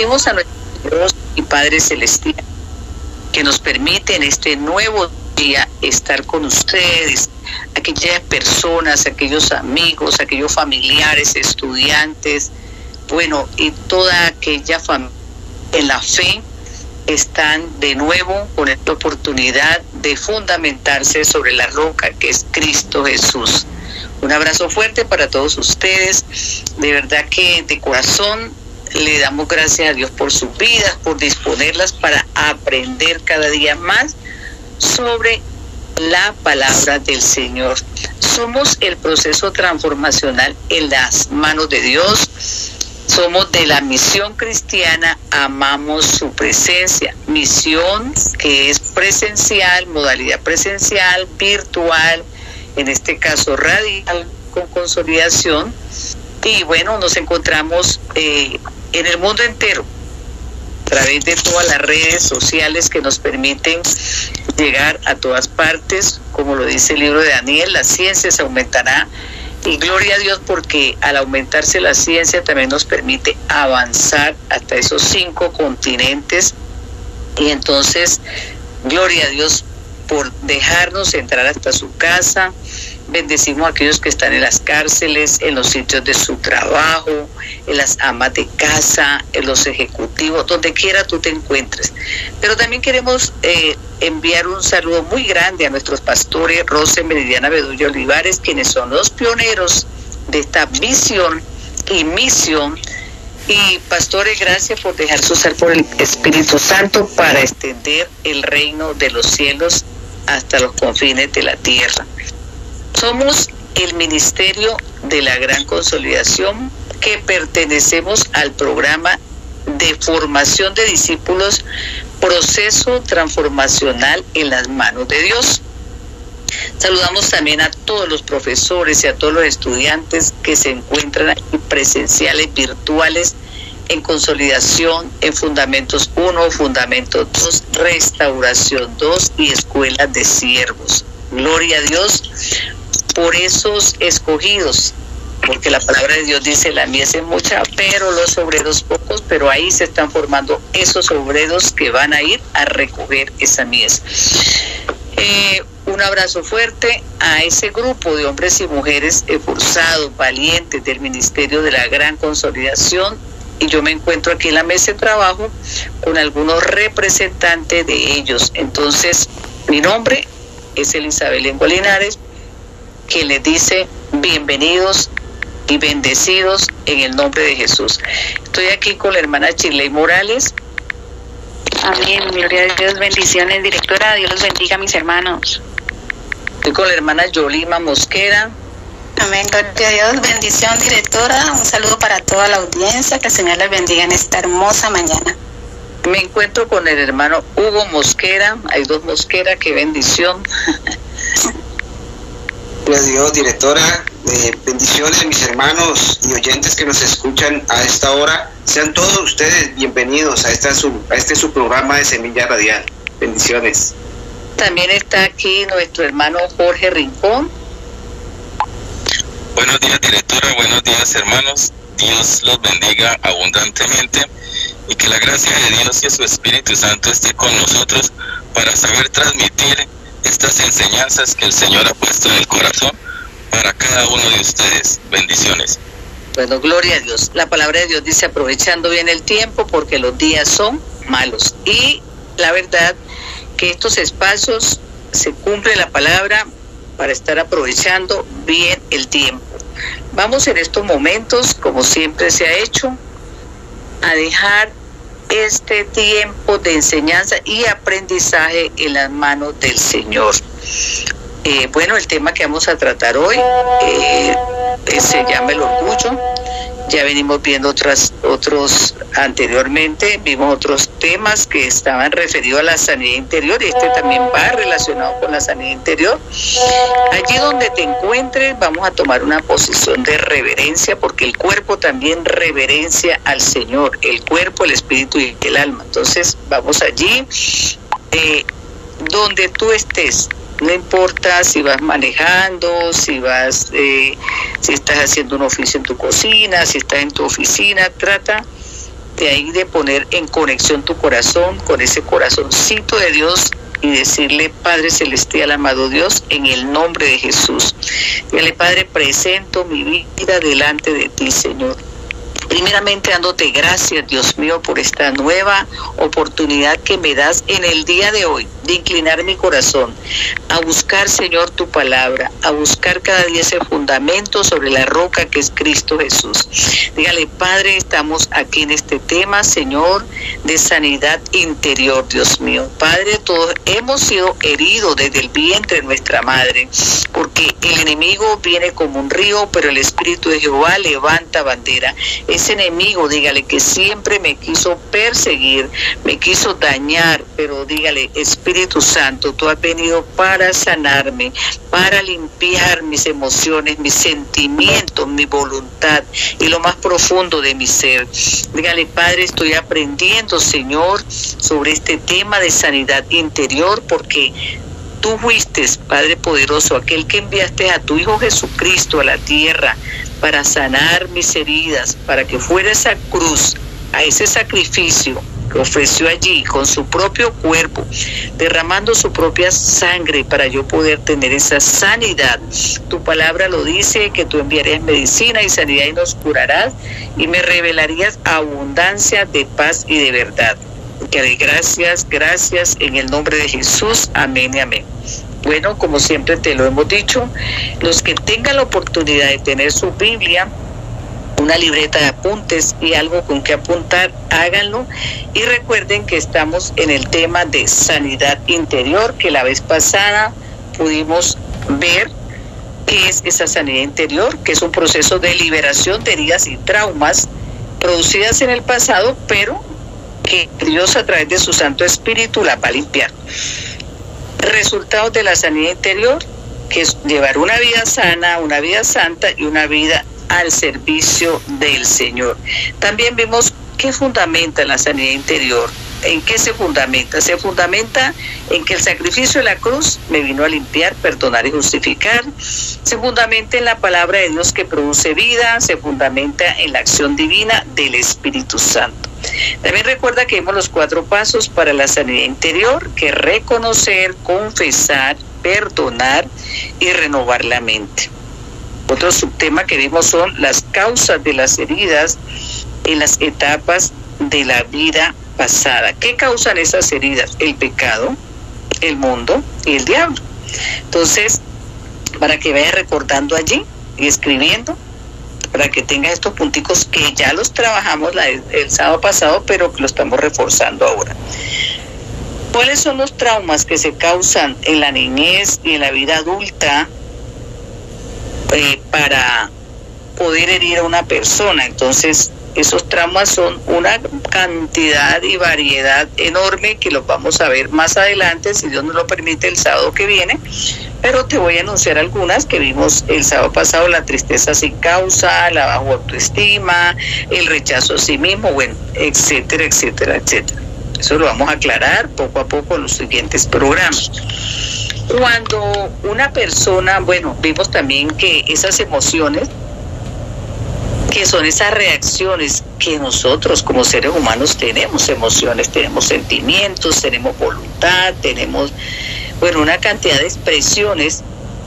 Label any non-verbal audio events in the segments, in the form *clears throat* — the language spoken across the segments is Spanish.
A nuestro Dios y Padre Celestial que nos permite en este nuevo día estar con ustedes, aquellas personas, aquellos amigos, aquellos familiares, estudiantes, bueno, y toda aquella familia en la fe están de nuevo con esta oportunidad de fundamentarse sobre la roca que es Cristo Jesús. Un abrazo fuerte para todos ustedes. De verdad que de corazón le damos gracias a Dios por sus vidas, por disponerlas para aprender cada día más sobre la palabra del Señor. Somos el proceso transformacional en las manos de Dios. Somos de la misión cristiana, amamos su presencia. Misión que es presencial, modalidad presencial, virtual, en este caso radical, con consolidación. Y bueno, nos encontramos eh, en el mundo entero a través de todas las redes sociales que nos permiten llegar a todas partes, como lo dice el libro de Daniel, la ciencia se aumentará y gloria a Dios porque al aumentarse la ciencia también nos permite avanzar hasta esos cinco continentes y entonces gloria a Dios por dejarnos entrar hasta su casa, Bendecimos a aquellos que están en las cárceles, en los sitios de su trabajo, en las amas de casa, en los ejecutivos, donde quiera tú te encuentres. Pero también queremos eh, enviar un saludo muy grande a nuestros pastores, Rose Meridiana Bedulla Olivares, quienes son los pioneros de esta visión y misión. Y pastores, gracias por dejarse usar por el Espíritu Santo para extender el reino de los cielos hasta los confines de la tierra. Somos el Ministerio de la Gran Consolidación que pertenecemos al programa de formación de discípulos, proceso transformacional en las manos de Dios. Saludamos también a todos los profesores y a todos los estudiantes que se encuentran aquí presenciales, virtuales, en consolidación, en Fundamentos 1, Fundamentos 2, Restauración 2 y Escuelas de Siervos. Gloria a Dios por esos escogidos, porque la palabra de Dios dice, la mies es mucha, pero los obreros pocos, pero ahí se están formando esos obreros que van a ir a recoger esa mies. Eh, un abrazo fuerte a ese grupo de hombres y mujeres esforzados, valientes del Ministerio de la Gran Consolidación. Y yo me encuentro aquí en la mesa de trabajo con algunos representantes de ellos. Entonces, mi nombre es Elizabeth Lengua que les dice bienvenidos y bendecidos en el nombre de Jesús. Estoy aquí con la hermana Chile Morales. Amén, gloria a Dios, bendiciones, directora, Dios los bendiga mis hermanos. Estoy con la hermana Yolima Mosquera. Amén, gloria a Dios, bendición, directora, un saludo para toda la audiencia, que el Señor les bendiga en esta hermosa mañana. Me encuentro con el hermano Hugo Mosquera, hay dos Mosquera, qué bendición. *laughs* Gracias Dios, directora. Eh, bendiciones, mis hermanos y oyentes que nos escuchan a esta hora. Sean todos ustedes bienvenidos a, esta su, a este su programa de Semilla Radial. Bendiciones. También está aquí nuestro hermano Jorge Rincón. Buenos días, directora. Buenos días, hermanos. Dios los bendiga abundantemente y que la gracia de Dios y su Espíritu Santo esté con nosotros para saber transmitir estas enseñanzas que el Señor ha puesto en el corazón para cada uno de ustedes. Bendiciones. Bueno, gloria a Dios. La palabra de Dios dice aprovechando bien el tiempo porque los días son malos. Y la verdad que estos espacios se cumple la palabra para estar aprovechando bien el tiempo. Vamos en estos momentos, como siempre se ha hecho, a dejar este tiempo de enseñanza y aprendizaje en las manos del Señor. Eh, bueno, el tema que vamos a tratar hoy eh, se llama el orgullo. Ya venimos viendo otras, otros anteriormente, vimos otros temas que estaban referidos a la sanidad interior y este también va relacionado con la sanidad interior. Allí donde te encuentres vamos a tomar una posición de reverencia porque el cuerpo también reverencia al Señor, el cuerpo, el espíritu y el alma. Entonces vamos allí. Eh, donde tú estés, no importa si vas manejando, si vas, eh, si estás haciendo un oficio en tu cocina, si estás en tu oficina, trata de ahí de poner en conexión tu corazón con ese corazoncito de Dios y decirle, Padre Celestial, amado Dios, en el nombre de Jesús. Dígale, Padre, presento mi vida delante de ti, Señor. Primeramente dándote gracias, Dios mío, por esta nueva oportunidad que me das en el día de hoy de inclinar mi corazón a buscar, Señor, tu palabra, a buscar cada día ese fundamento sobre la roca que es Cristo Jesús. Dígale, Padre, estamos aquí en este tema, Señor, de sanidad interior, Dios mío. Padre, todos hemos sido heridos desde el vientre de nuestra madre, porque el enemigo viene como un río, pero el Espíritu de Jehová levanta bandera ese enemigo, dígale que siempre me quiso perseguir, me quiso dañar, pero dígale, Espíritu Santo, tú has venido para sanarme, para limpiar mis emociones, mis sentimientos, mi voluntad y lo más profundo de mi ser. Dígale, Padre, estoy aprendiendo, Señor, sobre este tema de sanidad interior porque tú fuiste, Padre poderoso, aquel que enviaste a tu Hijo Jesucristo a la tierra para sanar mis heridas, para que fuera esa cruz, a ese sacrificio que ofreció allí con su propio cuerpo, derramando su propia sangre para yo poder tener esa sanidad. Tu palabra lo dice, que tú enviarías medicina y sanidad y nos curarás y me revelarías abundancia de paz y de verdad. Que gracias, gracias en el nombre de Jesús. Amén y amén. Bueno, como siempre te lo hemos dicho, los que tengan la oportunidad de tener su Biblia, una libreta de apuntes y algo con que apuntar, háganlo. Y recuerden que estamos en el tema de sanidad interior, que la vez pasada pudimos ver qué es esa sanidad interior, que es un proceso de liberación de heridas y traumas producidas en el pasado, pero que Dios a través de su Santo Espíritu la va a limpiar resultados de la sanidad interior, que es llevar una vida sana, una vida santa y una vida al servicio del Señor. También vimos qué fundamenta la sanidad interior. ¿En qué se fundamenta? Se fundamenta en que el sacrificio de la cruz me vino a limpiar, perdonar y justificar. Se fundamenta en la palabra de Dios que produce vida. Se fundamenta en la acción divina del Espíritu Santo. También recuerda que vimos los cuatro pasos para la sanidad interior, que reconocer, confesar, perdonar y renovar la mente. Otro subtema que vimos son las causas de las heridas en las etapas de la vida pasada. ¿Qué causan esas heridas? El pecado, el mundo y el diablo. Entonces, para que vaya recordando allí y escribiendo, para que tenga estos punticos que ya los trabajamos el sábado pasado, pero que lo estamos reforzando ahora. ¿Cuáles son los traumas que se causan en la niñez y en la vida adulta eh, para poder herir a una persona? Entonces, esos traumas son una cantidad y variedad enorme que los vamos a ver más adelante, si Dios nos lo permite, el sábado que viene. Pero te voy a anunciar algunas que vimos el sábado pasado, la tristeza sin causa, la baja autoestima, el rechazo a sí mismo, bueno, etcétera, etcétera, etcétera. Eso lo vamos a aclarar poco a poco en los siguientes programas. Cuando una persona, bueno, vimos también que esas emociones que son esas reacciones que nosotros como seres humanos tenemos, emociones, tenemos sentimientos, tenemos voluntad, tenemos, bueno, una cantidad de expresiones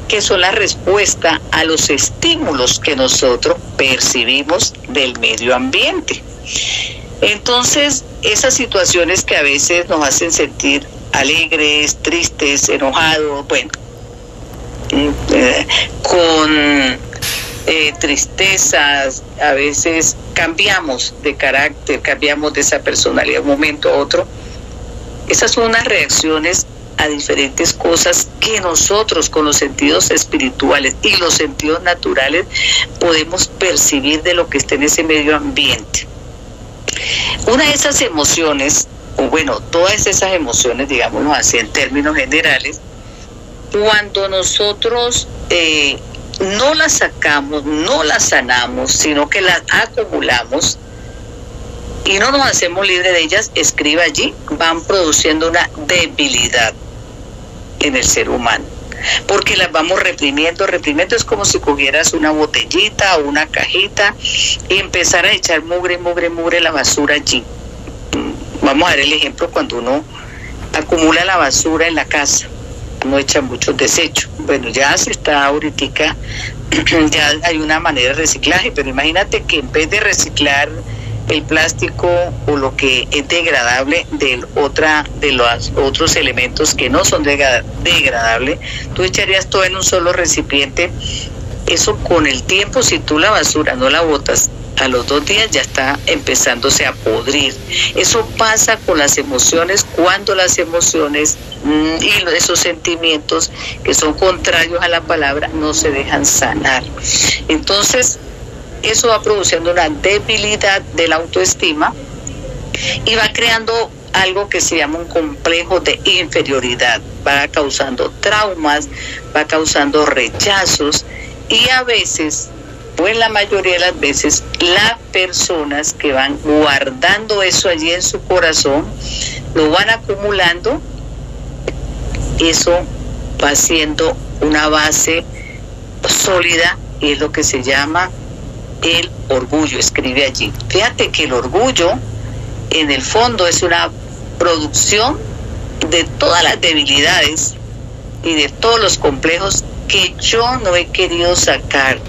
que son la respuesta a los estímulos que nosotros percibimos del medio ambiente. Entonces, esas situaciones que a veces nos hacen sentir alegres, tristes, enojados, bueno, mm, eh, con eh, tristezas, a veces cambiamos de carácter, cambiamos de esa personalidad de un momento a otro. Esas son unas reacciones a diferentes cosas que nosotros con los sentidos espirituales y los sentidos naturales podemos percibir de lo que está en ese medio ambiente. Una de esas emociones, o bueno, todas esas emociones, digámoslo así en términos generales, cuando nosotros eh, no las sacamos, no las sanamos, sino que las acumulamos y no nos hacemos libres de ellas, escribe allí, van produciendo una debilidad en el ser humano. porque las vamos reprimiendo, reprimiendo es como si cogieras una botellita o una cajita y empezar a echar mugre, mugre, mugre la basura allí. Vamos a ver el ejemplo cuando uno acumula la basura en la casa, no echa muchos desechos. Bueno, ya se está ahorita, *clears throat* ya hay una manera de reciclaje, pero imagínate que en vez de reciclar el plástico o lo que es degradable de otra de los otros elementos que no son degradables, tú echarías todo en un solo recipiente. Eso con el tiempo, si tú la basura no la botas, a los dos días ya está empezándose a podrir. Eso pasa con las emociones cuando las emociones mm, y esos sentimientos que son contrarios a la palabra no se dejan sanar. Entonces, eso va produciendo una debilidad de la autoestima y va creando algo que se llama un complejo de inferioridad, va causando traumas, va causando rechazos y a veces, en la mayoría de las veces, las personas que van guardando eso allí en su corazón, lo van acumulando, eso va siendo una base sólida y es lo que se llama el orgullo, escribe allí. Fíjate que el orgullo en el fondo es una producción de todas las debilidades y de todos los complejos que yo no he querido sacar.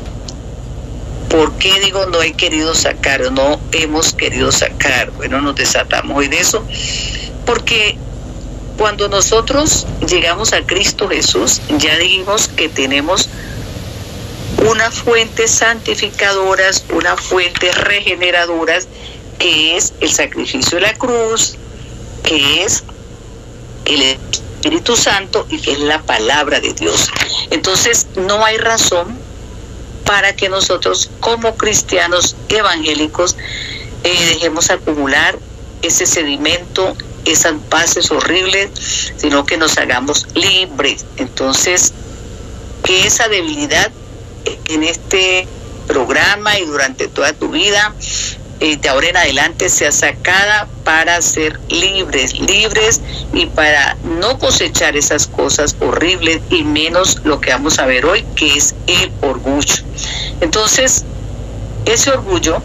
¿Por qué digo no he querido sacar o no hemos querido sacar? Bueno, nos desatamos hoy de eso. Porque cuando nosotros llegamos a Cristo Jesús, ya dijimos que tenemos una fuente santificadoras, una fuente regeneradoras, que es el sacrificio de la cruz, que es el Espíritu Santo y que es la palabra de Dios. Entonces, no hay razón para que nosotros como cristianos evangélicos eh, dejemos acumular ese sedimento, esas bases horribles, sino que nos hagamos libres. Entonces, que esa debilidad en este programa y durante toda tu vida, de ahora en adelante, sea sacada para ser libres, libres y para no cosechar esas cosas horribles y menos lo que vamos a ver hoy, que es el orgullo. Entonces, ese orgullo,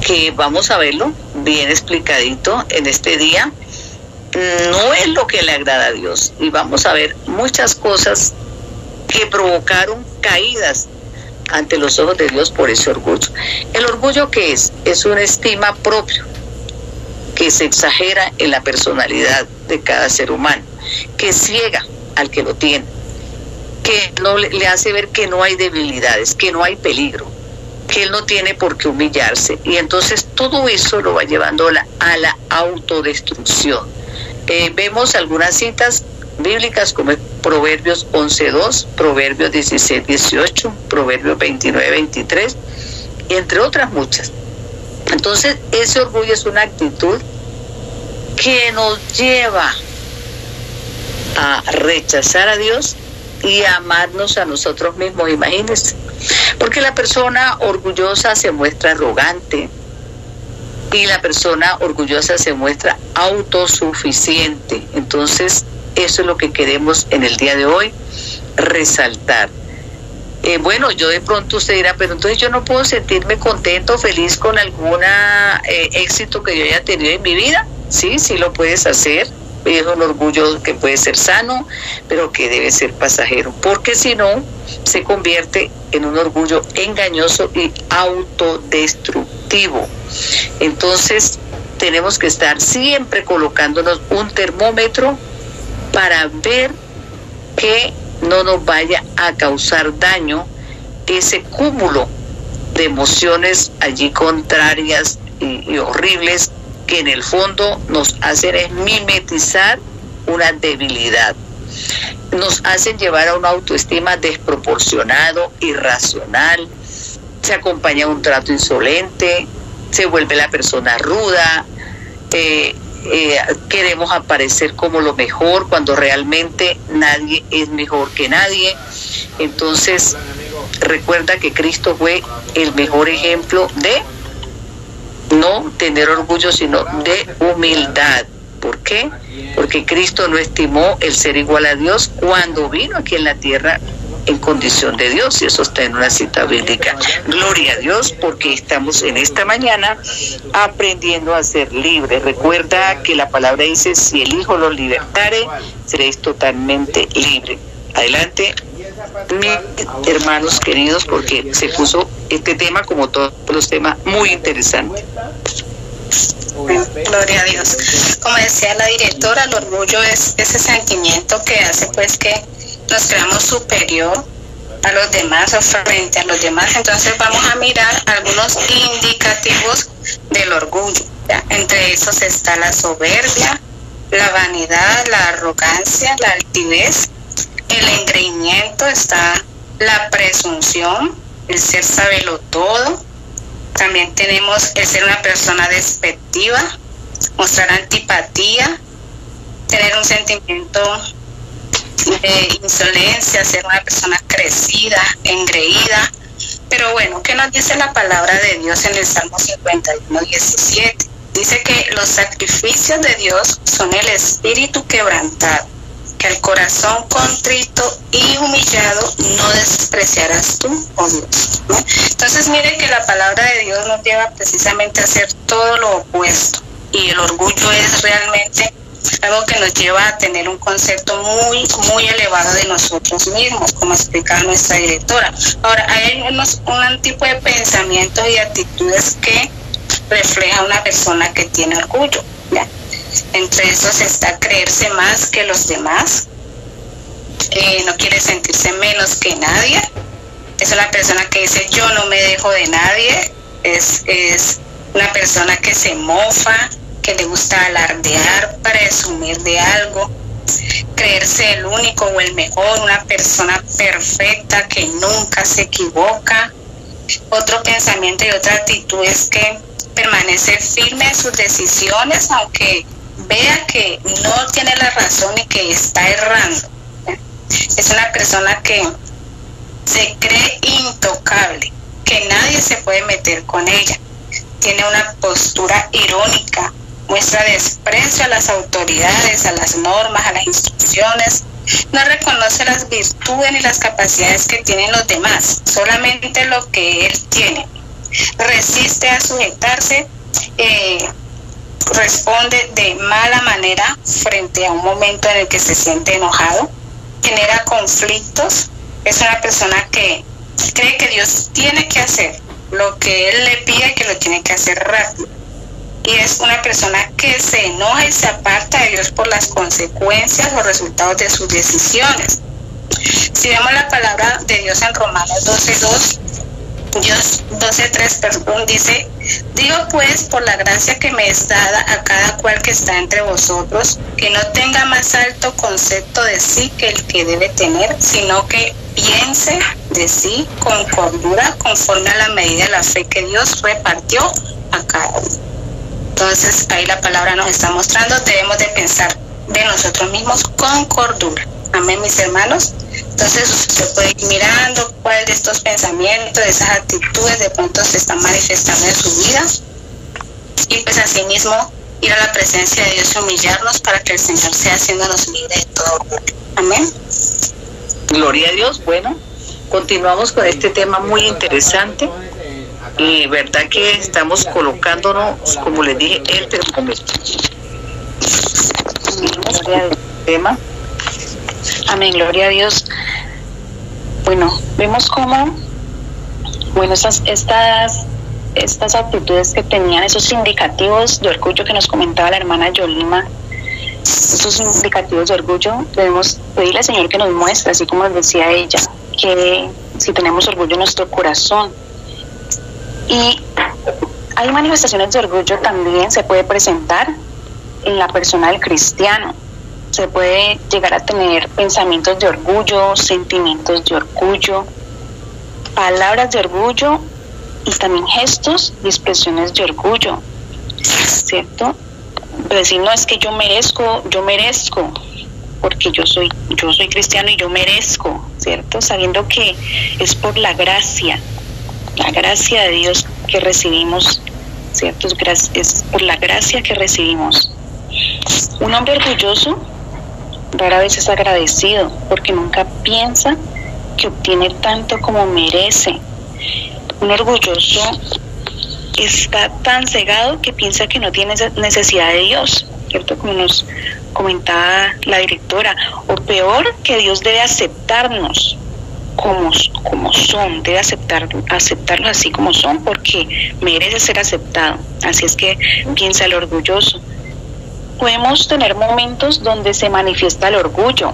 que vamos a verlo bien explicadito en este día, no es lo que le agrada a Dios. Y vamos a ver muchas cosas que provocaron caídas ante los ojos de Dios por ese orgullo. El orgullo que es, es una estima propia que se exagera en la personalidad de cada ser humano, que ciega al que lo tiene, que no le hace ver que no hay debilidades, que no hay peligro, que él no tiene por qué humillarse. Y entonces todo eso lo va llevando a la, a la autodestrucción. Eh, vemos algunas citas bíblicas como Proverbios 11.2, Proverbios 16.18, Proverbios 29.23, entre otras muchas. Entonces, ese orgullo es una actitud que nos lleva a rechazar a Dios y a amarnos a nosotros mismos, imagínense. Porque la persona orgullosa se muestra arrogante y la persona orgullosa se muestra autosuficiente. Entonces, eso es lo que queremos en el día de hoy resaltar. Eh, bueno, yo de pronto usted dirá, pero entonces yo no puedo sentirme contento, feliz con algún eh, éxito que yo haya tenido en mi vida. Sí, sí lo puedes hacer. Es un orgullo que puede ser sano, pero que debe ser pasajero, porque si no, se convierte en un orgullo engañoso y autodestructivo. Entonces, tenemos que estar siempre colocándonos un termómetro para ver que no nos vaya a causar daño ese cúmulo de emociones allí contrarias y, horribles que en el fondo nos hacen es mimetizar una debilidad. Nos hacen llevar a una autoestima desproporcionado, irracional, se acompaña un trato insolente, se vuelve la persona ruda, eh, eh, queremos aparecer como lo mejor cuando realmente nadie es mejor que nadie. Entonces, recuerda que Cristo fue el mejor ejemplo de no tener orgullo, sino de humildad, ¿Por qué? Porque Cristo no estimó el ser igual a Dios cuando vino aquí en la tierra en condición de Dios, y eso está en una cita bíblica. Gloria a Dios, porque estamos en esta mañana aprendiendo a ser libres. Recuerda que la palabra dice, si el Hijo los libertare, seréis totalmente libres. Adelante, mis hermanos queridos, porque se puso este tema, como todos los temas, muy interesante. Gloria a Dios. Como decía la directora, el orgullo es ese sentimiento que hace pues que nos creamos superior a los demás o frente a los demás. Entonces vamos a mirar algunos indicativos del orgullo. Entre esos está la soberbia, la vanidad, la arrogancia, la altivez, el engreimiento, está la presunción, el ser sabelo todo. También tenemos el ser una persona despectiva, mostrar antipatía, tener un sentimiento insolencia, ser una persona crecida, engreída. Pero bueno, ¿qué nos dice la palabra de Dios en el Salmo 51, 17? Dice que los sacrificios de Dios son el espíritu quebrantado, que el corazón contrito y humillado no despreciarás tú, oh Dios. Entonces mire que la palabra de Dios nos lleva precisamente a hacer todo lo opuesto. Y el orgullo es realmente algo que nos lleva a tener un concepto muy, muy elevado de nosotros mismos, como explicaba nuestra directora. Ahora, hay unos, un tipo de pensamientos y actitudes que refleja una persona que tiene orgullo. Entre esos está creerse más que los demás, eh, no quiere sentirse menos que nadie. Es una persona que dice yo no me dejo de nadie, es, es una persona que se mofa, que le gusta alardear, presumir de algo, creerse el único o el mejor, una persona perfecta que nunca se equivoca. Otro pensamiento y otra actitud es que permanece firme en sus decisiones, aunque vea que no tiene la razón y que está errando. Es una persona que se cree intocable, que nadie se puede meter con ella. Tiene una postura irónica, muestra desprecio a las autoridades, a las normas, a las instrucciones, no reconoce las virtudes ni las capacidades que tienen los demás, solamente lo que él tiene. Resiste a sujetarse, eh, responde de mala manera frente a un momento en el que se siente enojado, genera conflictos, es una persona que cree que Dios tiene que hacer lo que Él le pide que lo tiene que hacer rápido y es una persona que se enoja y se aparta de Dios por las consecuencias o resultados de sus decisiones. Si vemos la palabra de Dios en Romanos 12.2, Dios 12.3, perdón, dice, digo pues por la gracia que me es dada a cada cual que está entre vosotros, que no tenga más alto concepto de sí que el que debe tener, sino que piense de sí con cordura conforme a la medida de la fe que Dios repartió a cada uno. Entonces ahí la palabra nos está mostrando, debemos de pensar de nosotros mismos con cordura. Amén, mis hermanos. Entonces usted puede ir mirando cuál de estos pensamientos, de esas actitudes de pronto se están manifestando en su vida. Y pues así mismo ir a la presencia de Dios y humillarnos para que el Señor sea haciéndonos libres de todo. Amén. Gloria a Dios. Bueno, continuamos con este tema muy interesante y verdad que estamos colocándonos, como les dije, el termómetro. tema. Amén, gloria a Dios. Bueno, vemos cómo, bueno, estas, estas, estas actitudes que tenían, esos indicativos de orgullo que nos comentaba la hermana Yolima, esos indicativos de orgullo, debemos pedirle al Señor que nos muestre, así como decía ella, que si tenemos orgullo en nuestro corazón, y hay manifestaciones de orgullo también, se puede presentar en la persona del cristiano. Se puede llegar a tener pensamientos de orgullo, sentimientos de orgullo, palabras de orgullo y también gestos y expresiones de orgullo. ¿Cierto? Decir, no es que yo merezco, yo merezco, porque yo soy, yo soy cristiano y yo merezco, ¿cierto? Sabiendo que es por la gracia, la gracia de Dios que recibimos, ¿cierto? Es por la gracia que recibimos. Un hombre orgulloso rara vez es agradecido porque nunca piensa que obtiene tanto como merece. Un orgulloso está tan cegado que piensa que no tiene necesidad de Dios, ¿cierto? Como nos comentaba la directora, o peor, que Dios debe aceptarnos como, como son, debe aceptar, aceptarlos así como son porque merece ser aceptado. Así es que piensa el orgulloso. Podemos tener momentos donde se manifiesta el orgullo,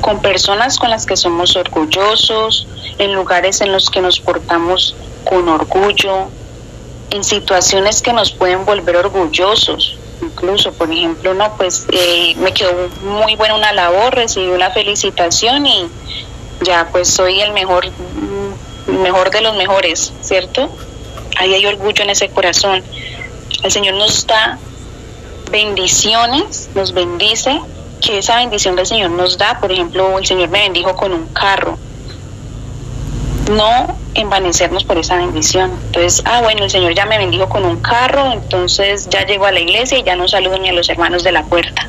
con personas con las que somos orgullosos, en lugares en los que nos portamos con orgullo, en situaciones que nos pueden volver orgullosos. Incluso, por ejemplo, no, pues eh, me quedó muy buena una labor, recibí una felicitación y ya pues soy el mejor, mm, mejor de los mejores, ¿cierto? Ahí hay orgullo en ese corazón. El Señor nos da bendiciones, nos bendice, que esa bendición del Señor nos da, por ejemplo, el Señor me bendijo con un carro. No envanecernos por esa bendición. Entonces, ah, bueno, el Señor ya me bendijo con un carro, entonces ya llego a la iglesia y ya no saludo ni a los hermanos de la puerta.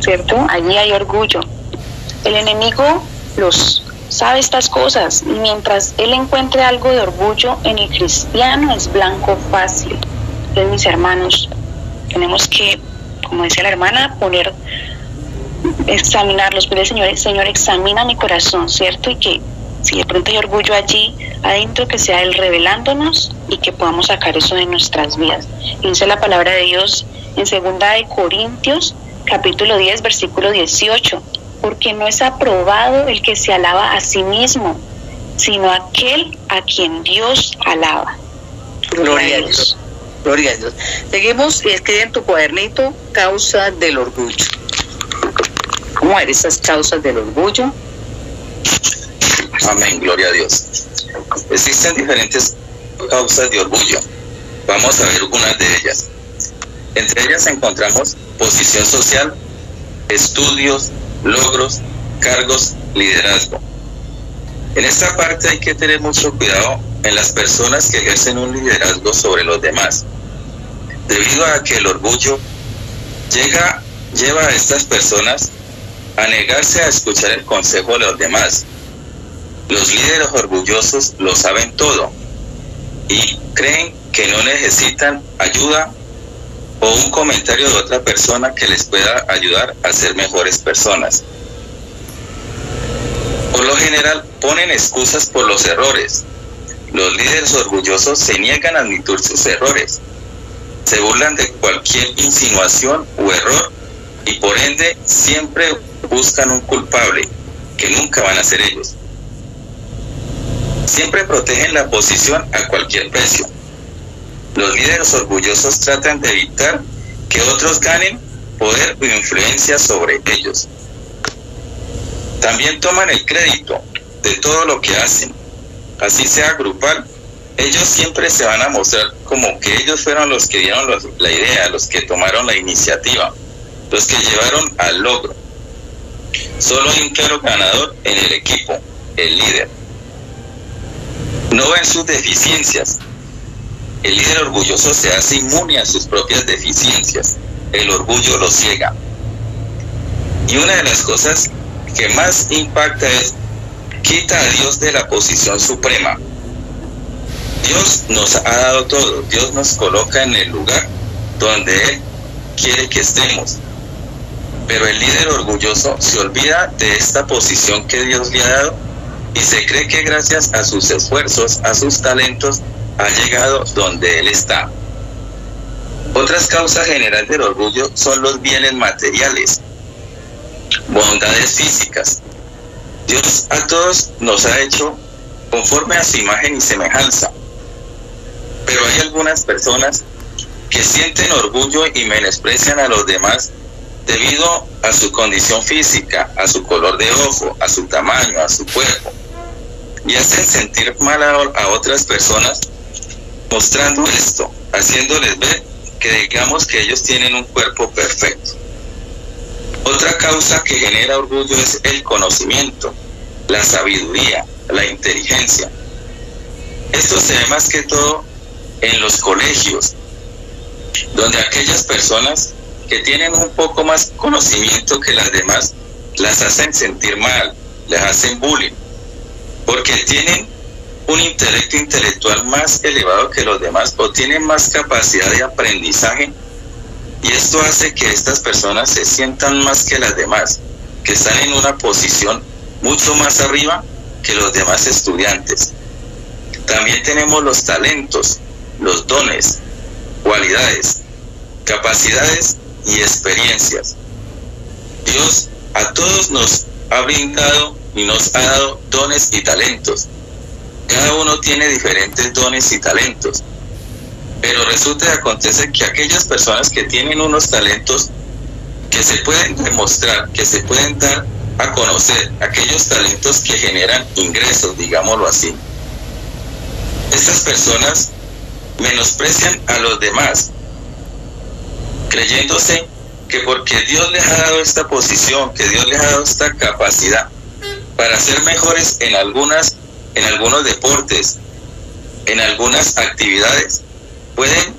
¿Cierto? Allí hay orgullo. El enemigo los sabe estas cosas y mientras él encuentre algo de orgullo en el cristiano es blanco fácil. Entonces mis hermanos, tenemos que, como decía la hermana, poner, examinarlos, pero el Señor, Señor examina mi corazón, ¿cierto? Y que si de pronto hay orgullo allí adentro, que sea Él revelándonos y que podamos sacar eso de nuestras vidas. dice la palabra de Dios en segunda de Corintios, capítulo 10, versículo 18 porque no es aprobado el que se alaba a sí mismo, sino aquel a quien Dios alaba. Gloria a Dios. Gloria a Dios. Seguimos y escribe en tu cuadernito causa del orgullo. ¿Cómo eran esas causas del orgullo? Amén, gloria a Dios. Existen diferentes causas de orgullo. Vamos a ver algunas de ellas. Entre ellas encontramos posición social, estudios, logros, cargos, liderazgo. En esta parte hay que tener mucho cuidado en las personas que ejercen un liderazgo sobre los demás, debido a que el orgullo llega, lleva a estas personas a negarse a escuchar el consejo de los demás. Los líderes orgullosos lo saben todo y creen que no necesitan ayuda o un comentario de otra persona que les pueda ayudar a ser mejores personas. Por lo general ponen excusas por los errores. Los líderes orgullosos se niegan a admitir sus errores. Se burlan de cualquier insinuación o error y por ende siempre buscan un culpable, que nunca van a ser ellos. Siempre protegen la posición a cualquier precio los líderes orgullosos tratan de evitar que otros ganen poder o influencia sobre ellos. También toman el crédito de todo lo que hacen, así sea grupal. Ellos siempre se van a mostrar como que ellos fueron los que dieron la idea, los que tomaron la iniciativa, los que llevaron al logro. Solo hay un claro ganador en el equipo, el líder. No ven sus deficiencias, el líder orgulloso se hace inmune a sus propias deficiencias. El orgullo lo ciega. Y una de las cosas que más impacta es quita a Dios de la posición suprema. Dios nos ha dado todo. Dios nos coloca en el lugar donde Él quiere que estemos. Pero el líder orgulloso se olvida de esta posición que Dios le ha dado y se cree que gracias a sus esfuerzos, a sus talentos, ha llegado donde él está. Otras causas generales del orgullo son los bienes materiales, bondades físicas. Dios a todos nos ha hecho conforme a su imagen y semejanza. Pero hay algunas personas que sienten orgullo y menosprecian a los demás debido a su condición física, a su color de ojo, a su tamaño, a su cuerpo. Y hacen sentir mal a, otras personas mostrando esto, haciéndoles ver que digamos que ellos tienen un cuerpo perfecto. Otra causa que genera orgullo es el conocimiento, la sabiduría, la inteligencia. Esto se ve más que todo en los colegios, donde aquellas personas que tienen un poco más conocimiento que las demás, las hacen sentir mal, les hacen bullying, porque tienen un intelecto intelectual más elevado que los demás o tienen más capacidad de aprendizaje y esto hace que estas personas se sientan más que las demás, que están en una posición mucho más arriba que los demás estudiantes. También tenemos los talentos, los dones, cualidades, capacidades y experiencias. Dios a todos nos ha brindado y nos ha dado dones y talentos. Cada uno tiene diferentes dones y talentos. Pero resulta y acontece que aquellas personas que tienen unos talentos que se pueden demostrar, que se pueden dar a conocer, aquellos talentos que generan ingresos, digámoslo así. Estas personas menosprecian a los demás, creyéndose que porque Dios les ha dado esta posición, que Dios les ha dado esta capacidad para ser mejores en algunas, en algunos deportes, en algunas actividades, pueden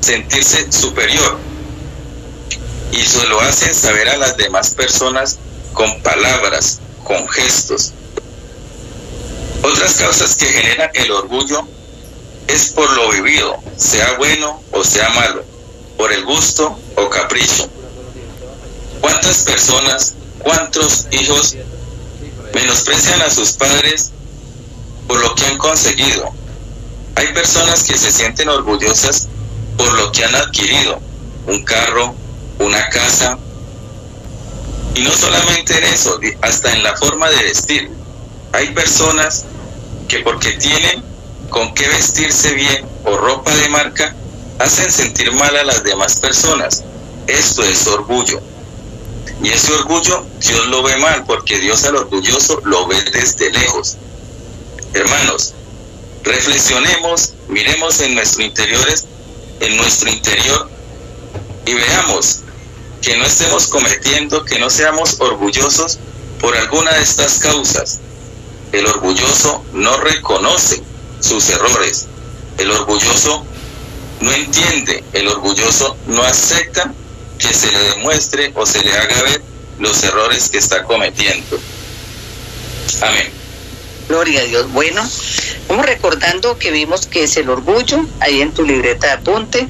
sentirse superior y se lo hacen saber a las demás personas con palabras, con gestos. Otras causas que generan el orgullo es por lo vivido, sea bueno o sea malo, por el gusto o capricho. ¿Cuántas personas, cuántos hijos menosprecian a sus padres por lo que han conseguido? Hay personas que se sienten orgullosas por lo que han adquirido, un carro, una casa, y no solamente en eso, hasta en la forma de vestir. Hay personas que porque tienen con qué vestirse bien o ropa de marca, hacen sentir mal a las demás personas. Esto es orgullo. Y ese orgullo Dios lo ve mal porque Dios al orgulloso lo ve desde lejos. Hermanos, reflexionemos, miremos en nuestro interiores, en nuestro interior y veamos que no estemos cometiendo, que no seamos orgullosos por alguna de estas causas. El orgulloso no reconoce sus errores. El orgulloso no entiende, el orgulloso no acepta que se le demuestre o se le haga ver los errores que está cometiendo. Amén. Gloria a Dios. Bueno, vamos recordando que vimos que es el orgullo, ahí en tu libreta de apunte,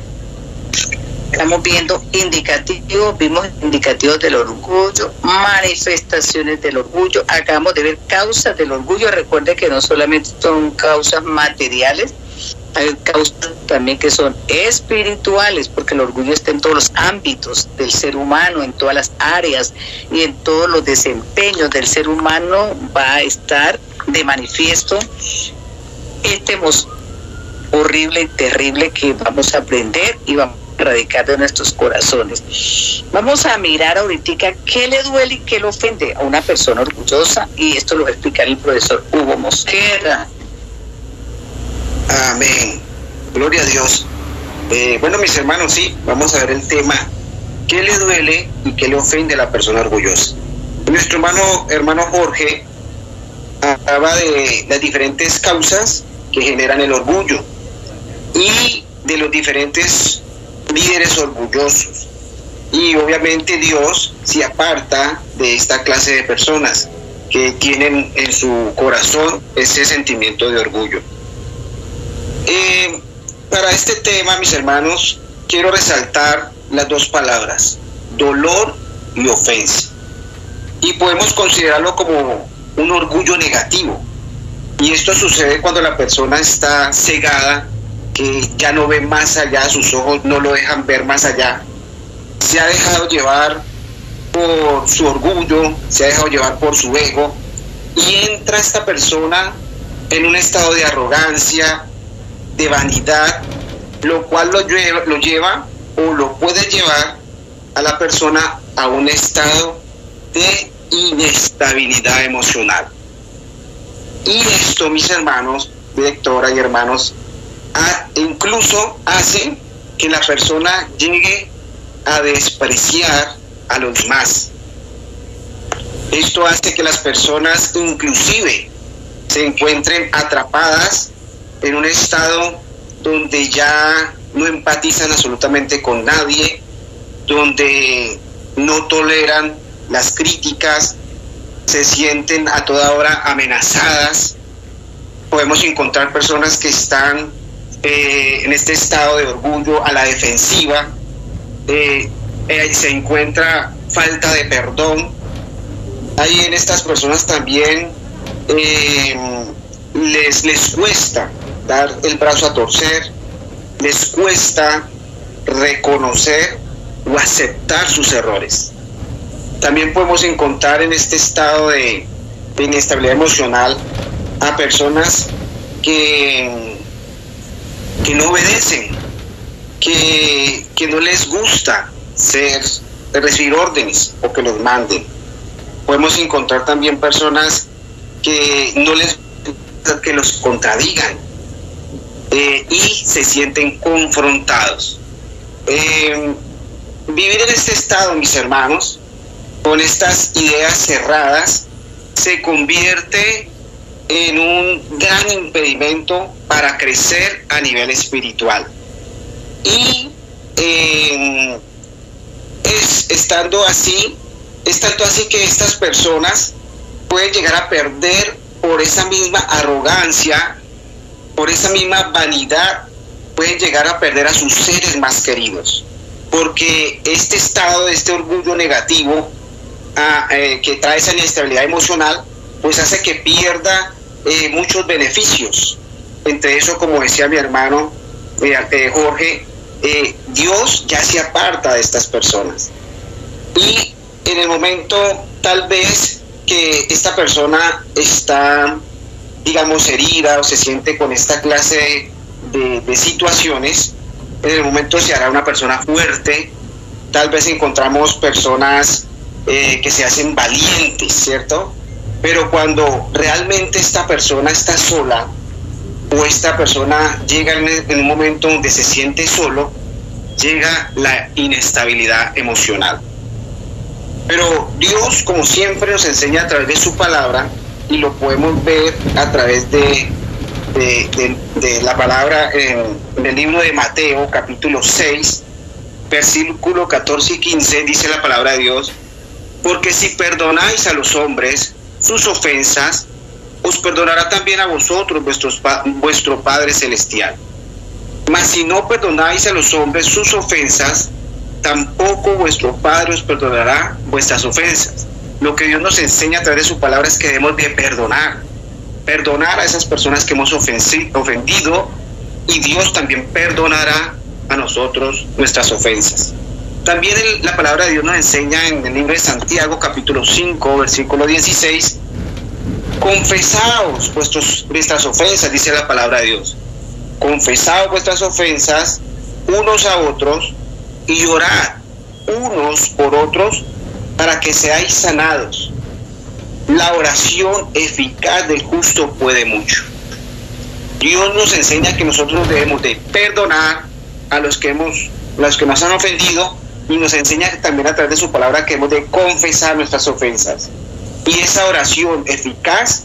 Estamos viendo indicativos, vimos indicativos del orgullo, manifestaciones del orgullo, acabamos de ver causas del orgullo. Recuerde que no solamente son causas materiales, hay causas también que son espirituales, porque el orgullo está en todos los ámbitos del ser humano, en todas las áreas y en todos los desempeños del ser humano va a estar de manifiesto este horrible y terrible que vamos a aprender y vamos radicar de nuestros corazones. Vamos a mirar ahorita qué le duele y qué le ofende a una persona orgullosa y esto lo va a explicar el profesor Hugo Mosquera. Amén. Gloria a Dios. Eh, bueno, mis hermanos, sí, vamos a ver el tema. ¿Qué le duele y qué le ofende a la persona orgullosa? Nuestro hermano, hermano Jorge hablaba de las diferentes causas que generan el orgullo y de los diferentes líderes orgullosos. Y obviamente Dios se aparta de esta clase de personas que tienen en su corazón ese sentimiento de orgullo. Eh, para este tema, mis hermanos, quiero resaltar las dos palabras, dolor y ofensa. Y podemos considerarlo como un orgullo negativo. Y esto sucede cuando la persona está cegada que ya no ve más allá, sus ojos no lo dejan ver más allá. Se ha dejado llevar por su orgullo, se ha dejado llevar por su ego y entra esta persona en un estado de arrogancia, de vanidad, lo cual lo lleva, lo lleva o lo puede llevar a la persona a un estado de inestabilidad emocional. Y esto, mis hermanos, directora y hermanos, incluso hace que la persona llegue a despreciar a los demás. Esto hace que las personas inclusive se encuentren atrapadas en un estado donde ya no empatizan absolutamente con nadie, donde no toleran las críticas, se sienten a toda hora amenazadas. Podemos encontrar personas que están eh, en este estado de orgullo a la defensiva. Eh, eh, se encuentra falta de perdón. Hay en estas personas también les, les cuesta dar el brazo a torcer, les cuesta reconocer o aceptar sus errores. También podemos encontrar en este estado de, inestabilidad emocional a personas que, que no obedecen, que, que no les gusta ser, recibir órdenes o que los manden. Podemos encontrar también personas que no les gusta que los contradigan eh, y se sienten confrontados. Eh, vivir en este estado, mis hermanos, con estas ideas cerradas, se convierte en un gran impedimento para crecer a nivel espiritual. Y em, es estando así, es tanto así que estas personas pueden llegar a perder por esa misma arrogancia, por esa misma vanidad, pueden llegar a perder a sus seres más queridos. Porque este estado, este orgullo negativo, eh, que trae esa inestabilidad emocional, pues hace que pierda eh, muchos beneficios. Entre eso, como decía mi hermano eh, Jorge, Dios ya se aparta de estas personas. Y en el momento tal vez que esta persona está, digamos, herida o se siente con esta clase de situaciones, en el momento se hará una persona fuerte, tal vez encontramos personas eh, que se hacen valientes, ¿cierto? Pero cuando realmente esta persona está sola o esta persona llega en, un momento donde se siente solo, llega la inestabilidad emocional. Pero Dios, como siempre, nos enseña a través de su palabra y lo podemos ver a través de, la palabra en, en, el libro de Mateo, capítulo 6, versículo 14 y 15, dice la palabra de Dios, porque si perdonáis a los hombres sus ofensas, os perdonará también a vosotros vuestro Padre Celestial. Mas si no perdonáis a los hombres sus ofensas, tampoco vuestro Padre os perdonará vuestras ofensas. Lo que Dios nos enseña a través de su palabra es que debemos de perdonar. Perdonar a esas personas que hemos ofendido y Dios también perdonará a nosotros nuestras ofensas. También la palabra de Dios nos enseña en el libro de Santiago capítulo 5 versículo 16, confesaos vuestros, vuestras ofensas, dice la palabra de Dios. Confesaos vuestras ofensas unos a otros y orad unos por otros para que seáis sanados. La oración eficaz del justo puede mucho. Dios nos enseña que nosotros debemos de perdonar a los que hemos, los que nos han ofendido y nos enseña también a través de su palabra que hemos de confesar nuestras ofensas. Y esa oración eficaz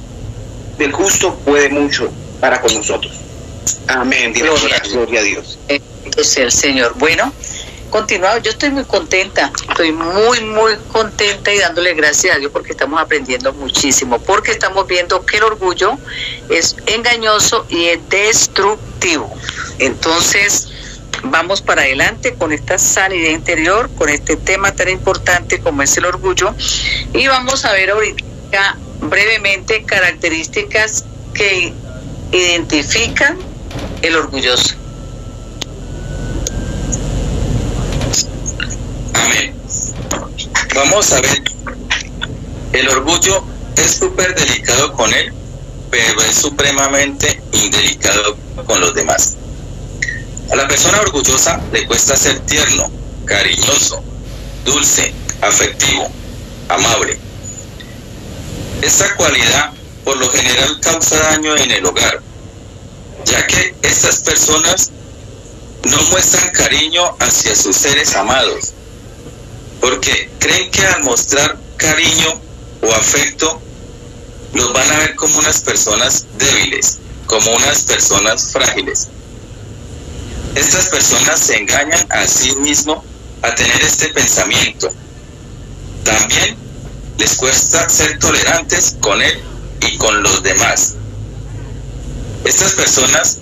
del justo puede mucho para con nosotros. Amén. Gloria, gloria a Dios. Entonces el Señor. Bueno, continuado. Yo estoy muy contenta, estoy muy, muy contenta y dándole gracias a Dios porque estamos aprendiendo muchísimo, porque estamos viendo que el orgullo es engañoso y es destructivo. Entonces, vamos para adelante con esta sanidad interior, con este tema tan importante como es el orgullo. Y vamos a ver ahorita brevemente características que identifican el orgulloso. Amén. Vamos a ver, el orgullo es súper delicado con él, pero es supremamente indelicado con los demás. A la persona orgullosa le cuesta ser tierno, cariñoso, dulce, afectivo, amable. Esta cualidad por lo general causa daño en el hogar, ya que estas personas no muestran cariño hacia sus seres amados, porque creen que al mostrar cariño o afecto los van a ver como unas personas débiles, como unas personas frágiles. Estas personas se engañan a sí mismos a tener este pensamiento. También les cuesta ser tolerantes con él y con los demás. Estas personas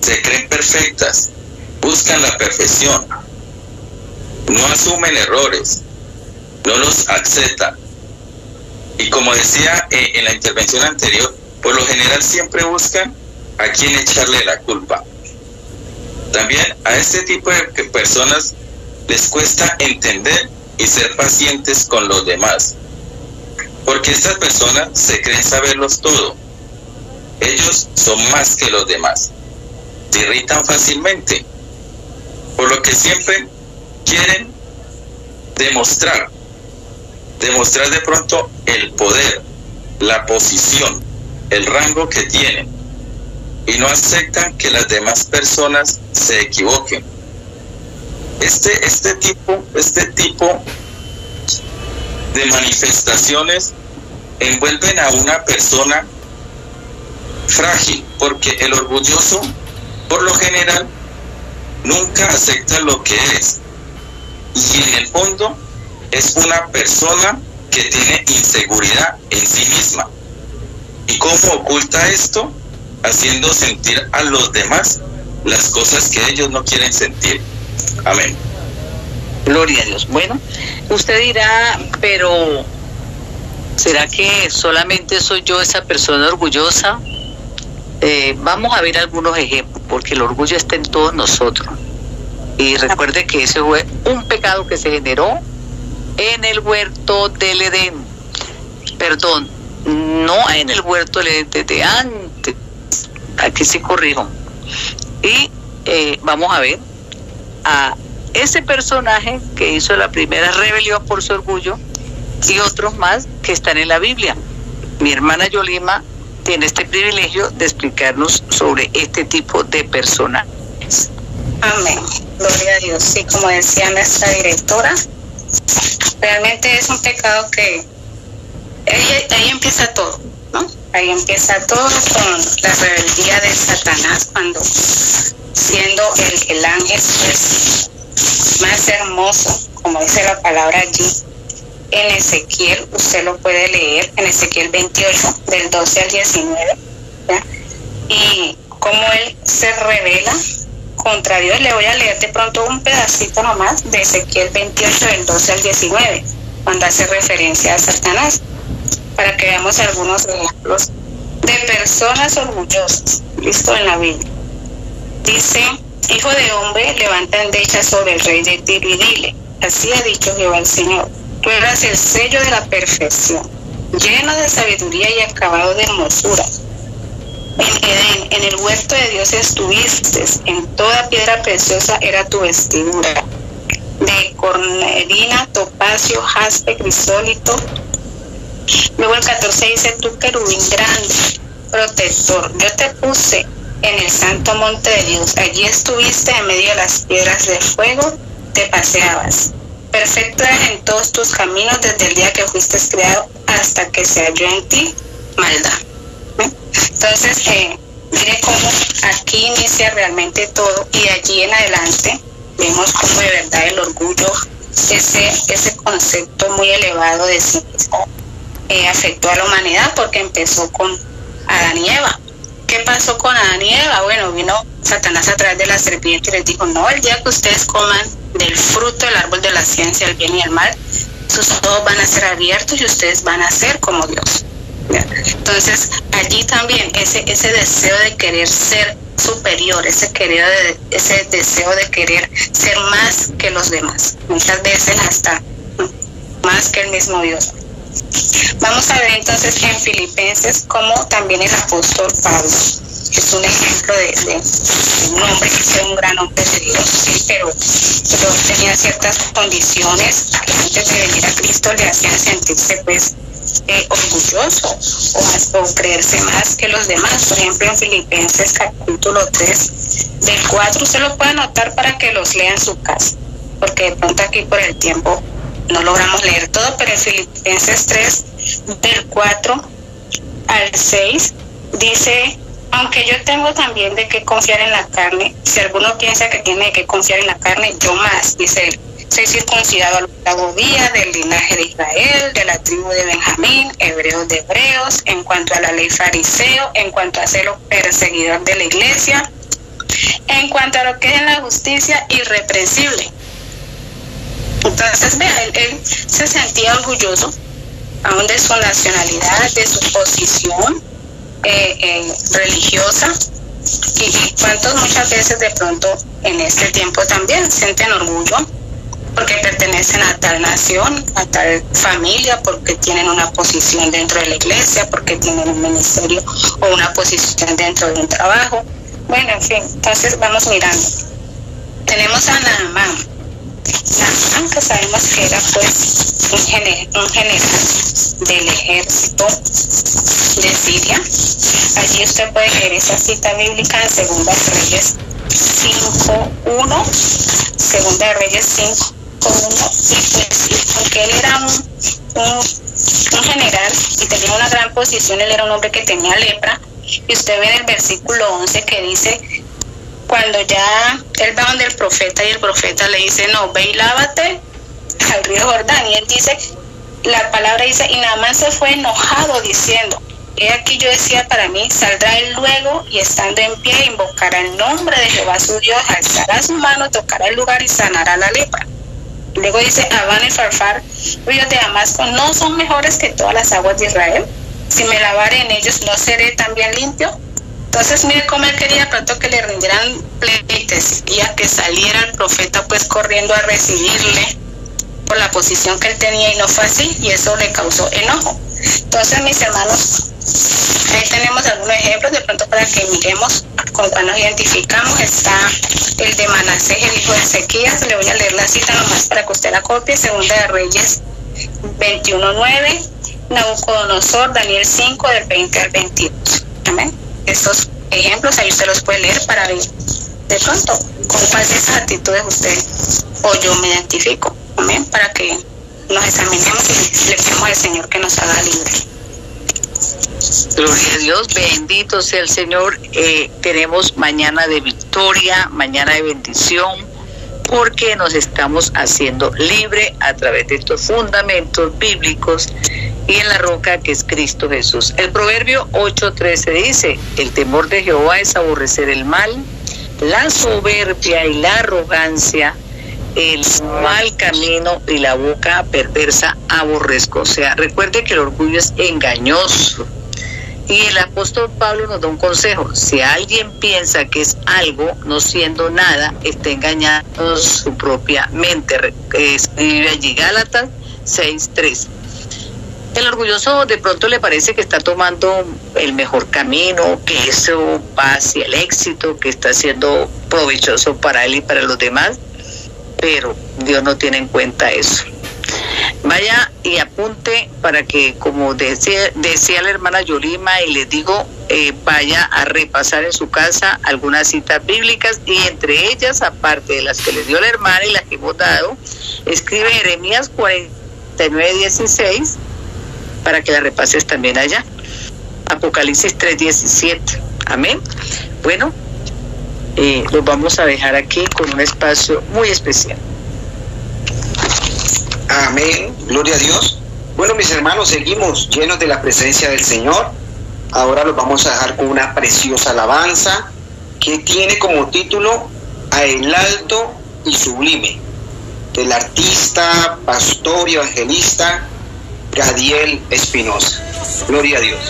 se creen perfectas, buscan la perfección, no asumen errores, no los aceptan. Y como decía eh, en la intervención anterior, por lo general siempre buscan a quien echarle la culpa. También a este tipo de personas les cuesta entender y ser pacientes con los demás. Porque estas personas se creen saberlos todo. Ellos son más que los demás. Se irritan fácilmente. Por lo que siempre quieren demostrar. Demostrar de pronto el poder, la posición, el rango que tienen. Y no aceptan que las demás personas se equivoquen este, este tipo, este tipo de manifestaciones envuelven a una persona frágil, porque el orgulloso, por lo general, nunca acepta lo que es. Y en el fondo es una persona que tiene inseguridad en sí misma. ¿Y cómo oculta esto? Haciendo sentir a los demás las cosas que ellos no quieren sentir. Amén. Gloria a Dios. Bueno, usted dirá, pero ¿será que solamente soy yo esa persona orgullosa? Eh, vamos a ver algunos ejemplos, porque el orgullo está en todos nosotros. Y recuerde que ese fue un pecado que se generó en el huerto del Edén. Perdón, no en el huerto del Edén, desde antes. Aquí se corrijo. Y eh, vamos a ver a ese personaje que hizo la primera rebelión por su orgullo y otros más que están en la Biblia. Mi hermana Yolima tiene este privilegio de explicarnos sobre este tipo de personajes. Amén. Gloria a Dios. Sí, como decía nuestra directora, realmente es un pecado que ahí, ahí empieza todo. Ahí empieza todo con la rebeldía de Satanás cuando siendo el, el ángel pues, más hermoso, como dice la palabra allí, en Ezequiel, usted lo puede leer en Ezequiel 28, del 12 al 19, y cómo él se revela contra Dios. Le voy a leer de pronto un pedacito nomás de Ezequiel 28, del 12 al 19, cuando hace referencia a Satanás, para que veamos algunos ejemplos de personas orgullosas, listo en la Biblia. Dice, hijo de hombre, levanta endecha sobre el rey de Tiro y dile, así ha dicho Jehová el Señor, tú eras el sello de la perfección, lleno de sabiduría y acabado de hermosura. En Edén, en el huerto de Dios estuviste, en toda piedra preciosa era tu vestidura, de cornelina, topacio, jaspe, crisólito. Luego el 14 dice, tú querubín grande, protector, yo te puse en el santo monte de Dios. Allí estuviste en medio de las piedras de fuego, te paseabas. Perfecto eras en todos tus caminos desde el día que fuiste creado hasta que se halló en ti maldad. Entonces, eh, mire cómo aquí inicia realmente todo y allí en adelante vemos cómo de verdad el orgullo, ese, ese concepto muy elevado de sí mismo, eh, afectó a la humanidad porque empezó con Adán y Eva ¿Qué pasó con Adán y Eva? Bueno, vino Satanás a través de la serpiente y les dijo, no, el día que ustedes coman del fruto del árbol de la ciencia, el bien y el mal, sus ojos van a ser abiertos y ustedes van a ser como Dios. Entonces, allí también ese, ese deseo de querer ser superior, ese, querer ese deseo de querer ser más que los demás, muchas veces hasta más que el mismo Dios. Vamos a ver entonces en Filipenses cómo también el apóstol Pablo es un ejemplo de, un hombre que fue un gran hombre de Dios, pero, tenía ciertas condiciones que antes de venir a Cristo le hacían sentirse pues eh, orgulloso o, creerse más que los demás. Por ejemplo, en Filipenses capítulo 3, del 4, usted lo puede anotar para que los lea en su casa, porque de pronto aquí por el tiempo no logramos leer todo, pero en Filipenses 3, del 4 al 6, dice, aunque yo tengo también de qué confiar en la carne, si alguno piensa que tiene que confiar en la carne, yo más, dice él, Soy circuncidado al octavo día del linaje de Israel, de la tribu de Benjamín, hebreos de hebreos, en cuanto a la ley fariseo, en cuanto a ser perseguidor de la iglesia, en cuanto a lo que es la justicia irreprensible. Entonces, vea, él, se sentía orgulloso aún de su nacionalidad, de su posición eh, eh, religiosa, y cuántos muchas veces de pronto en este tiempo también sienten orgullo porque pertenecen a tal nación, a tal familia, porque tienen una posición dentro de la iglesia, porque tienen un ministerio o una posición dentro de un trabajo. Bueno, en fin, entonces vamos mirando. Tenemos a Naamán. Naamán que sabemos que era pues un, un general del ejército de Siria. Allí usted puede leer esa cita bíblica en Segunda Reyes 5.1, Segunda Reyes 5 con uno. Y pues porque él era un, un, general y tenía una gran posición, él era un hombre que tenía lepra. Y usted ve en el versículo 11 que dice cuando ya él va donde el profeta y el profeta le dice no, ve y lávate al río Jordán y él dice la palabra dice y más se fue enojado diciendo He aquí yo decía para mí, saldrá él luego y estando en pie invocará el nombre de Jehová su Dios, alzará su mano, tocará el lugar y sanará la lepra. Luego dice, Abán y Farfar, ríos de Damasco, no son mejores que todas las aguas de Israel. Si me lavare en ellos, ¿no seré también limpio? Entonces, mire cómo él quería pronto que le rindieran pleitesía, que saliera el profeta pues corriendo a recibirle por la posición que él tenía y no fue así, y eso le causó enojo. Entonces, mis hermanos, Ahí tenemos algunos ejemplos, de pronto para que miremos con cuál nos identificamos. Está el de Manasés, el hijo de Ezequías. Le voy a leer la cita nomás para que usted la copie. Segunda de Reyes 21.9. Nabucodonosor, Daniel 5, del 20 al 22. Amén. Estos ejemplos ahí usted los puede leer para ver de pronto con cuál de esas actitudes usted o yo me identifico. Amén. Para que nos examinemos y le pedimos al Señor que nos haga libre. Gloria a Dios, bendito sea el Señor. Eh, tenemos mañana de victoria, mañana de bendición, porque nos estamos haciendo libre a través de estos fundamentos bíblicos y en la roca que es Cristo Jesús. El proverbio 8:13 dice, el temor de Jehová es aborrecer el mal, la soberbia y la arrogancia, el mal camino y la boca perversa aborrezco. O sea, recuerde que el orgullo es engañoso y el apóstol Pablo nos da un consejo. Si alguien piensa que es algo, no siendo nada, está engañando su propia mente. Escribe allí Gálatas 6.3. El orgulloso de pronto le parece que está tomando el mejor camino, que eso va hacia el éxito, que está siendo provechoso para él y para los demás, pero Dios no tiene en cuenta eso. Vaya y apunte para que, como decía, decía la hermana Yolima, y les digo, eh, vaya a repasar en su casa algunas citas bíblicas y entre ellas, aparte de las que les dio la hermana y las que hemos dado, escribe Jeremías 49, 16 para que la repases también allá. Apocalipsis 3, 17. Amén. Bueno, eh, los vamos a dejar aquí con un espacio muy especial. Amén. Gloria a Dios. Bueno, mis hermanos, seguimos llenos de la presencia del Señor. Ahora los vamos a dejar con una preciosa alabanza que tiene como título A el alto y sublime del artista, pastor y evangelista Gadiel Espinosa. Gloria a Dios.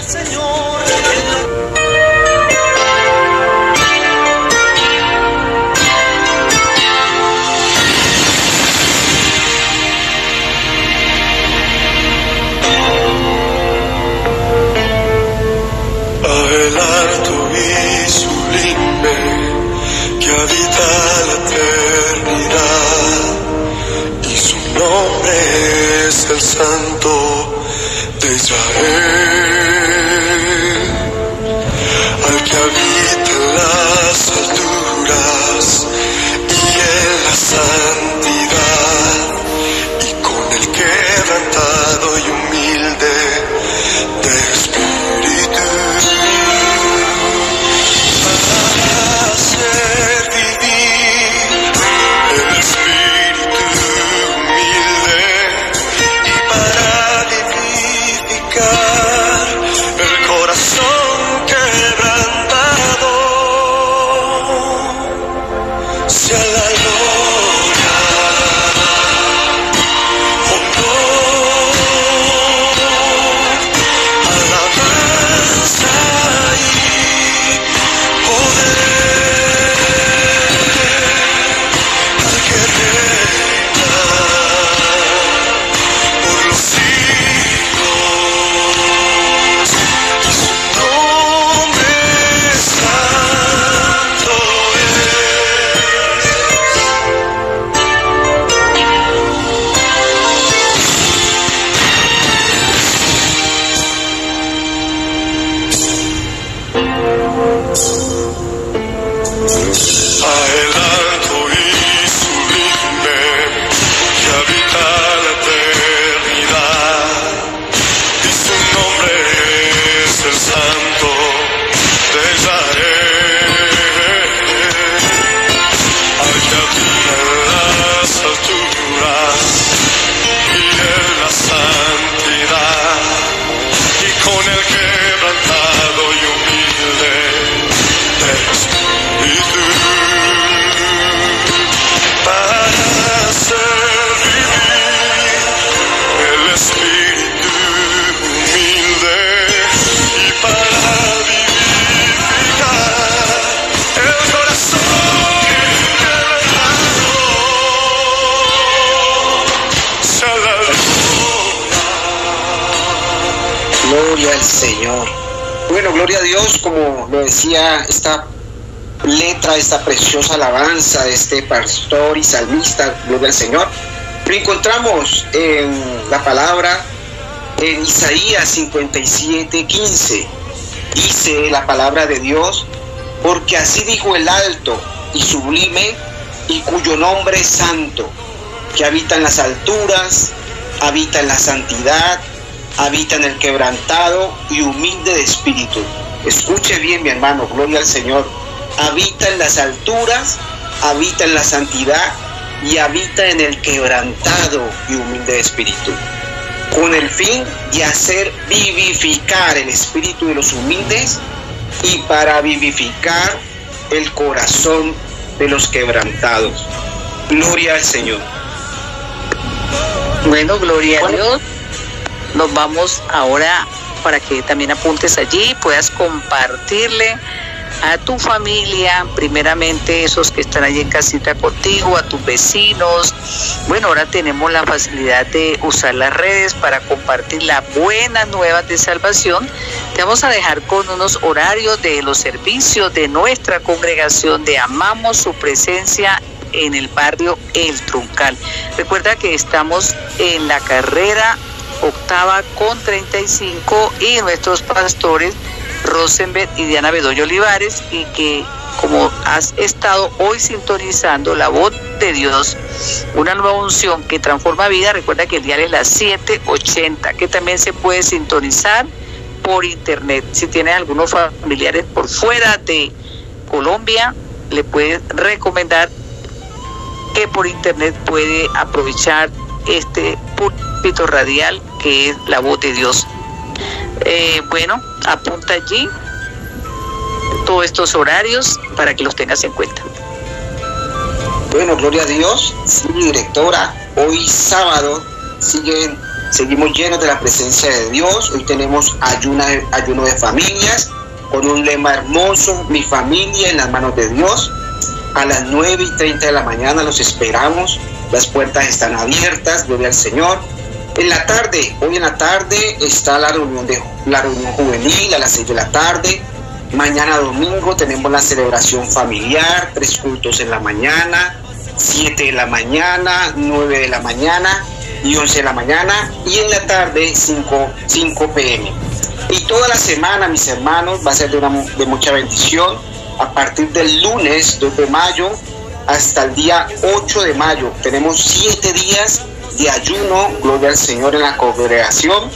El Santo de Israel, esta letra, esta preciosa alabanza de este pastor y salmista, gloria Señor. Lo encontramos en la palabra en Isaías 57, 15. Dice la palabra de Dios, porque así dijo el alto y sublime y cuyo nombre es santo, que habita en las alturas, habita en la santidad, habita en el quebrantado y humilde de espíritu. Escuche bien, mi hermano, gloria al Señor. Habita en las alturas, habita en la santidad y habita en el quebrantado y humilde de espíritu. Con el fin de hacer vivificar el espíritu de los humildes y para vivificar el corazón de los quebrantados. Gloria al Señor. Bueno, gloria a Dios. Nos vamos ahora para que también apuntes allí, puedas compartirle a tu familia, primeramente esos que están allí en casita contigo, a tus vecinos. Bueno, ahora tenemos la facilidad de usar las redes para compartir la buena nueva de salvación. Te vamos a dejar con unos horarios de los servicios de nuestra congregación de Amamos su presencia en el barrio El Truncal. Recuerda que estamos en la carrera octava con 35 y nuestros pastores Rosenberg y Diana Bedoyo Olivares y que como has estado hoy sintonizando la voz de Dios, una nueva unción que transforma vida, recuerda que el día es las 7.80, que también se puede sintonizar por internet. Si tienes algunos familiares por fuera de Colombia, le puedes recomendar que por internet puede aprovechar este radial que es la voz de Dios. Eh, bueno, apunta allí todos estos horarios para que los tengas en cuenta. Bueno, gloria a Dios. Sí, directora, hoy sábado siguen, seguimos llenos de la presencia de Dios. Hoy tenemos ayuna, ayuno de familias con un lema hermoso, mi familia en las manos de Dios. A las 9 y 30 de la mañana los esperamos. Las puertas están abiertas, gloria al Señor. En la tarde, hoy en la tarde está la reunión de la reunión juvenil a las 6 de la tarde. Mañana domingo tenemos la celebración familiar, tres cultos en la mañana, 7 de la mañana, 9 de la mañana y 11 de la mañana y en la tarde 5, 5 pm. Y toda la semana, mis hermanos, va a ser de, de mucha bendición. A partir del lunes 2 de mayo hasta el día 8 de mayo tenemos 7 días de ayuno, gloria al Señor en la congregación,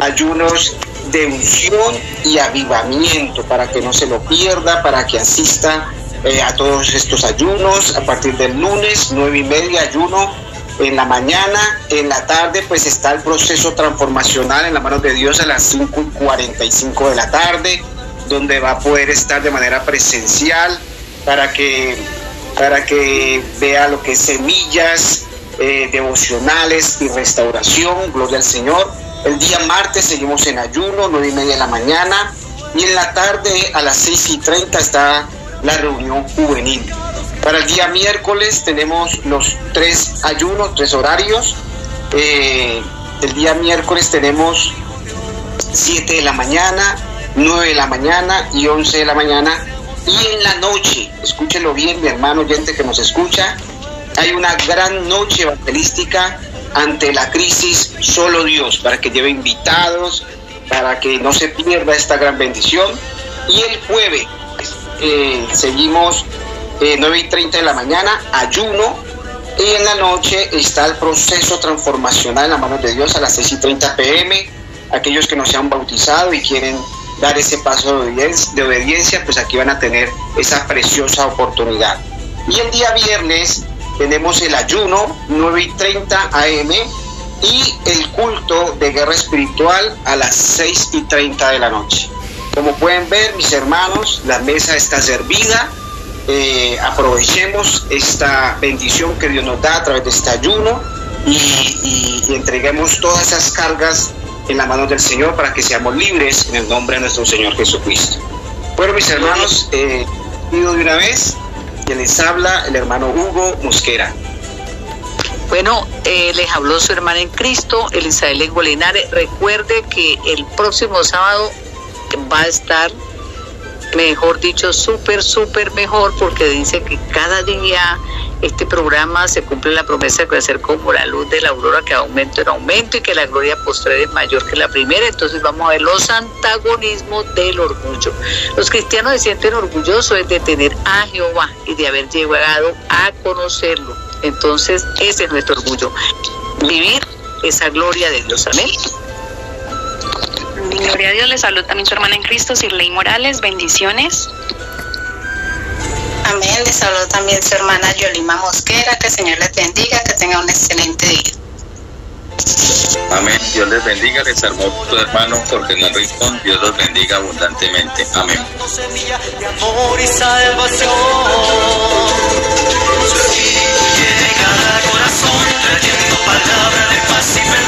ayunos de unción y avivamiento para que no se lo pierda, para que asista eh, a todos estos ayunos a partir del lunes, nueve y media ayuno en la mañana, en la tarde pues está el proceso transformacional en la manos de Dios a las 5 y 45 de la tarde, donde va a poder estar de manera presencial para que, para que vea lo que es semillas, eh, devocionales y restauración, gloria al Señor. El día martes seguimos en ayuno, nueve y media de la mañana, y en la tarde a las seis y treinta está la reunión juvenil. Para el día miércoles tenemos los tres ayunos, tres horarios. Eh, el día miércoles tenemos 7 de la mañana, 9 de la mañana y 11 de la mañana. Y en la noche, escúchelo bien, mi hermano oyente que nos escucha, hay una gran noche evangelística ante la crisis solo Dios, para que lleve invitados, para que no se pierda esta gran bendición. Y el jueves eh, seguimos eh, 9 y 30 de la mañana, ayuno, y en la noche está el proceso transformacional en la mano de Dios a las 6 y 30 pm. Aquellos que no se han bautizado y quieren dar ese paso de obediencia, pues aquí van a tener esa preciosa oportunidad. Y el día viernes tenemos el ayuno 9 y 30 am y el culto de guerra espiritual a las 6 y 30 de la noche. Como pueden ver, mis hermanos, la mesa está servida. Eh, aprovechemos esta bendición que Dios nos da a través de este ayuno y, entreguemos todas esas cargas en la mano del Señor para que seamos libres en el nombre de nuestro Señor Jesucristo. Bueno, mis hermanos, eh, pido de una vez que les habla el hermano Hugo Mosquera. Bueno, eh, les habló su hermana en Cristo, Elizabeth Linares. Recuerde que el próximo sábado va a estar, mejor dicho, súper, súper mejor, porque dice que cada día este programa se cumple la promesa de ser como la luz de la aurora que aumento en aumento y que la gloria postrera es mayor que la primera. Entonces vamos a ver los antagonismos del orgullo. Los cristianos se sienten orgullosos de tener a Jehová y de haber llegado a conocerlo. Entonces ese es nuestro orgullo. Vivir esa gloria de Dios. Amén. Gloria a Dios, le saluda también su hermana en Cristo, Sirley Morales, bendiciones. Amén. Les saludo también su hermana Yolima Mosquera. Que el Señor les bendiga. Que tenga un excelente día. Amén. Dios les bendiga. Les salvó tu hermano Jorge Rincón. Dios los bendiga abundantemente. Amén. Semilla de amor y salvación. Llega al corazón trayendo palabra de paz y perdón.